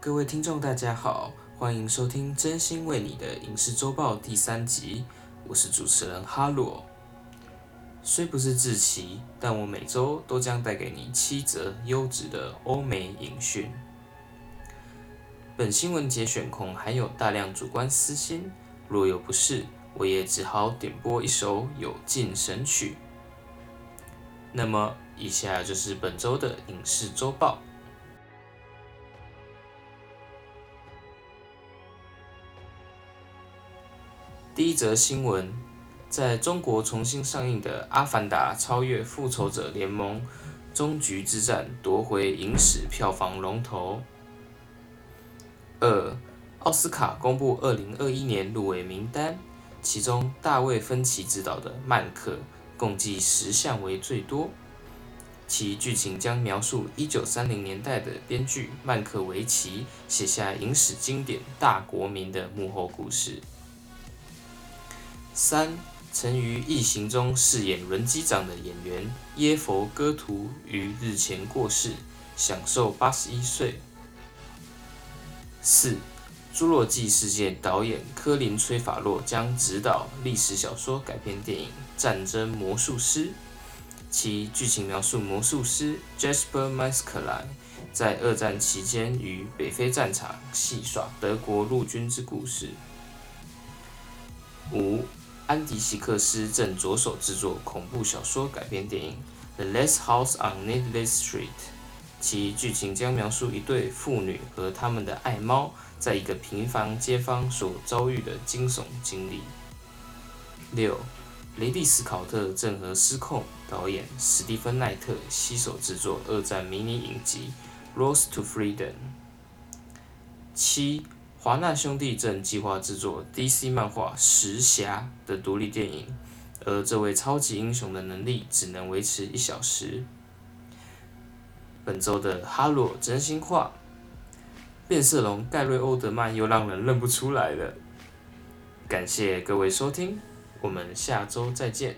各位听众，大家好，欢迎收听《真心为你的影视周报》第三集，我是主持人哈洛。虽不是志奇，但我每周都将带给你七则优质的欧美影讯。本新闻节选控含有大量主观私心，若有不适，我也只好点播一首有劲神曲。那么，以下就是本周的影视周报。第一则新闻，在中国重新上映的《阿凡达：超越复仇者联盟：终局之战》夺回影史票房龙头。二，奥斯卡公布二零二一年入围名单，其中大卫芬奇执导的《曼克》共计十项为最多，其剧情将描述一九三零年代的编剧曼克维奇写下影史经典《大国民》的幕后故事。三，曾于《异形》中饰演轮机长的演员耶佛·戈图于日前过世，享受八十一岁。四，《侏罗纪世界》导演科林·崔法洛将执导历史小说改编电影《战争魔术师》，其剧情描述魔术师 Jasper m a s k e l i 在二战期间于北非战场戏耍德国陆军之故事。五。安迪·希克斯正着手制作恐怖小说改编电影《The Last House on Needless Street》，其剧情将描述一对父女和他们的爱猫在一个平凡街坊所遭遇的惊悚经历。六，雷蒂斯·考特正和失控导演史蒂芬·奈特携手制作二战迷你影集《Rose to Freedom》。七。华纳兄弟正计划制作 DC 漫画《石侠》的独立电影，而这位超级英雄的能力只能维持一小时。本周的哈罗真心话：变色龙盖瑞·欧德曼又让人认不出来了。感谢各位收听，我们下周再见。